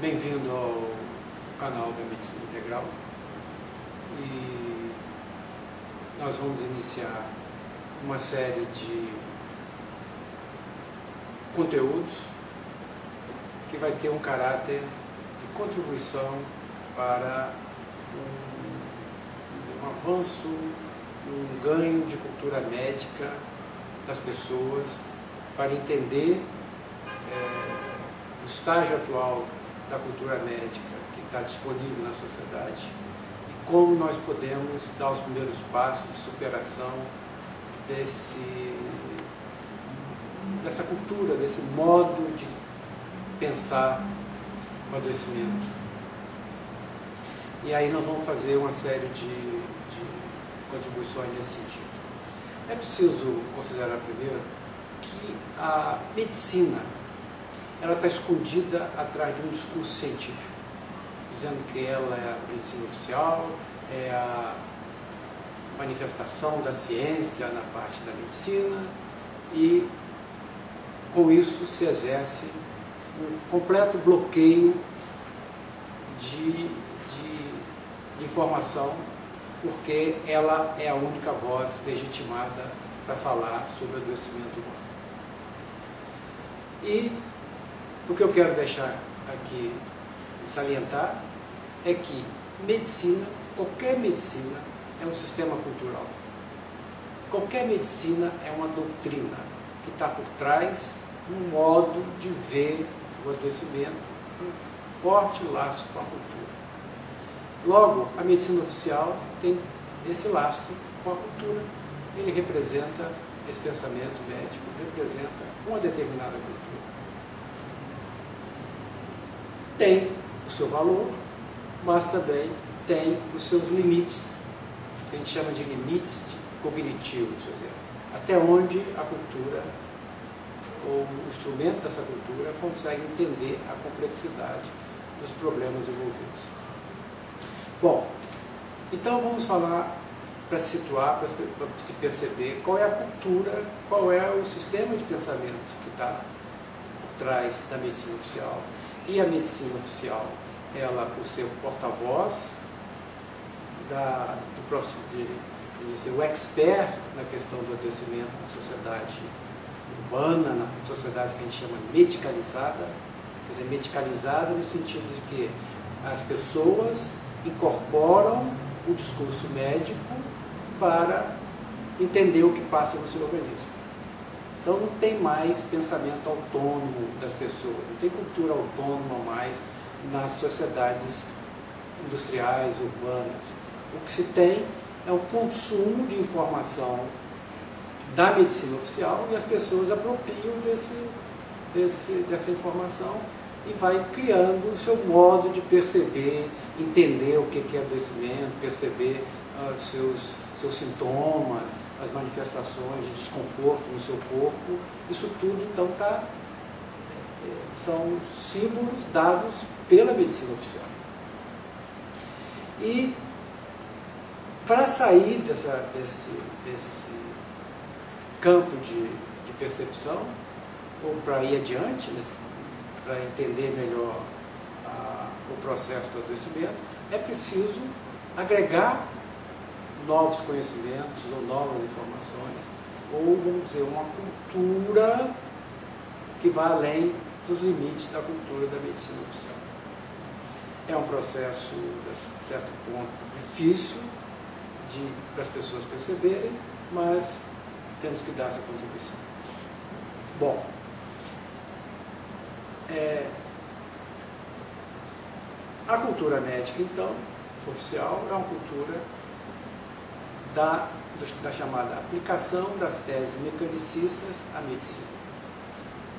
Bem-vindo ao canal da Medicina Integral. E nós vamos iniciar uma série de conteúdos que vai ter um caráter de contribuição para um, um avanço, um ganho de cultura médica das pessoas para entender é, o estágio atual da cultura médica que está disponível na sociedade e como nós podemos dar os primeiros passos de superação desse, dessa cultura, desse modo de pensar o adoecimento. E aí nós vamos fazer uma série de, de contribuições nesse sentido. É preciso considerar primeiro que a medicina ela está escondida atrás de um discurso científico, dizendo que ela é a medicina oficial, é a manifestação da ciência na parte da medicina e com isso se exerce um completo bloqueio de, de, de informação, porque ela é a única voz legitimada para falar sobre o adoecimento humano. E o que eu quero deixar aqui salientar é que medicina, qualquer medicina, é um sistema cultural. Qualquer medicina é uma doutrina que está por trás um modo de ver o adoecimento, um forte laço com a cultura. Logo, a medicina oficial tem esse laço com a cultura. Ele representa, esse pensamento médico representa uma determinada cultura. Tem o seu valor, mas também tem os seus limites, que a gente chama de limites cognitivos, até onde a cultura ou o instrumento dessa cultura consegue entender a complexidade dos problemas envolvidos. Bom, então vamos falar para se situar, para se perceber qual é a cultura, qual é o sistema de pensamento que está por trás da medicina oficial e a medicina oficial, ela, por ser o porta-voz do de, dizer, o expert na questão do adoecimento na sociedade urbana, na sociedade que a gente chama medicalizada, quer dizer, medicalizada no sentido de que as pessoas incorporam o discurso médico para entender o que passa no seu organismo. Então não tem mais pensamento autônomo das pessoas, não tem cultura autônoma mais nas sociedades industriais, urbanas. O que se tem é o consumo de informação da medicina oficial e as pessoas apropriam desse, desse, dessa informação e vai criando o seu modo de perceber, entender o que é adoecimento, perceber uh, seus, seus sintomas, as manifestações de desconforto no seu corpo, isso tudo então tá, é, são símbolos dados pela medicina oficial. E para sair dessa, desse, desse campo de, de percepção, ou para ir adiante, para entender melhor a, o processo do adoecimento, é preciso agregar novos conhecimentos ou novas informações, ou, vamos dizer, uma cultura que vai além dos limites da cultura da medicina oficial. É um processo, de certo ponto, difícil de, para as pessoas perceberem, mas temos que dar essa contribuição. Bom, é, a cultura médica, então, oficial, é uma cultura da, da chamada aplicação das teses mecanicistas à medicina.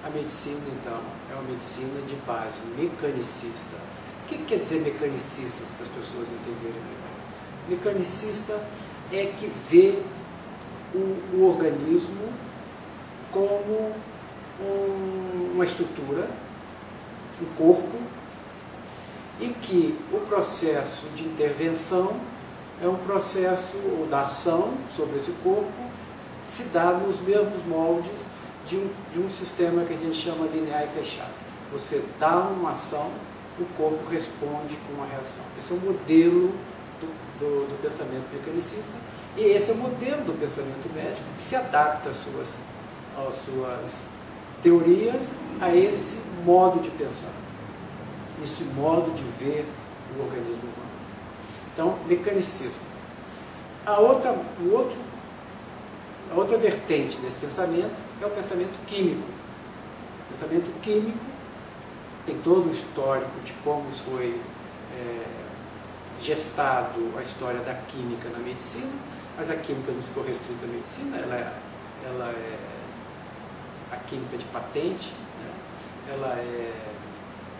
A medicina, então, é uma medicina de base mecanicista. O que quer dizer mecanicistas para as pessoas entenderem melhor? Mecanicista é que vê o, o organismo como um, uma estrutura, um corpo, e que o processo de intervenção é um processo da ação sobre esse corpo se dá nos mesmos moldes de um, de um sistema que a gente chama linear e fechado. Você dá uma ação o corpo responde com uma reação. Esse é o modelo do, do, do pensamento mecanicista e esse é o modelo do pensamento médico que se adapta às suas, às suas teorias a esse modo de pensar, esse modo de ver o organismo humano. Então, mecanicismo. A outra, o outro, a outra vertente desse pensamento é o pensamento químico. O pensamento químico tem todo o histórico de como foi é, gestado a história da química na medicina, mas a química não ficou restrita à medicina, ela é, ela é a química de patente, né? ela é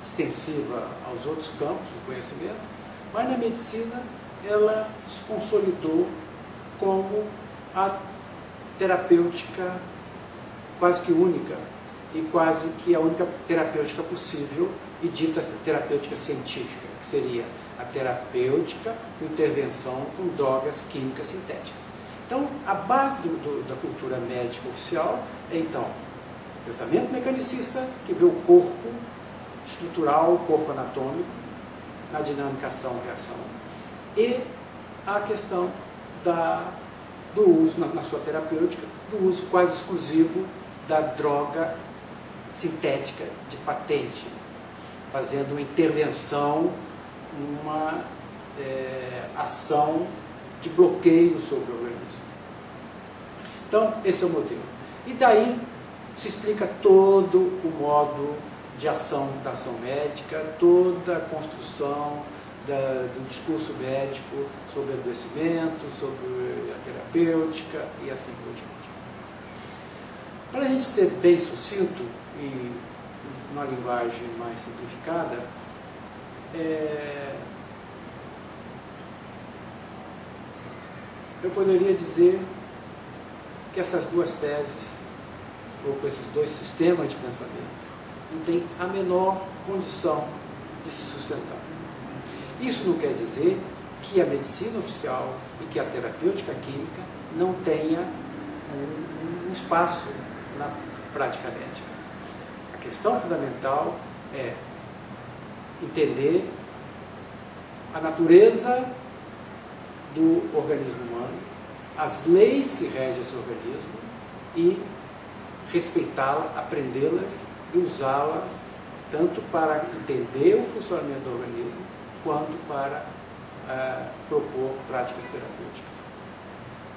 extensiva aos outros campos do conhecimento, mas na medicina ela se consolidou como a terapêutica quase que única e quase que a única terapêutica possível e dita terapêutica científica, que seria a terapêutica com intervenção com drogas químicas sintéticas. Então, a base do, do, da cultura médica oficial é, então, pensamento mecanicista, que vê o corpo estrutural, o corpo anatômico, na dinâmica ação-reação, e a questão da, do uso, na, na sua terapêutica, do uso quase exclusivo da droga sintética de patente, fazendo uma intervenção, uma é, ação de bloqueio sobre o organismo. Então, esse é o modelo. E daí se explica todo o modo de ação da ação médica, toda a construção da, do discurso médico sobre adoecimento, sobre a terapêutica e assim por diante. Para a gente ser bem sucinto e uma linguagem mais simplificada, é, eu poderia dizer que essas duas teses, ou com esses dois sistemas de pensamento, não têm a menor condição de se sustentar. Isso não quer dizer que a medicina oficial e que a terapêutica química não tenha um, um espaço na prática médica. A questão fundamental é entender a natureza do organismo humano, as leis que regem esse organismo e respeitá-la, aprendê-las e usá-las tanto para entender o funcionamento do organismo quanto para uh, propor práticas terapêuticas.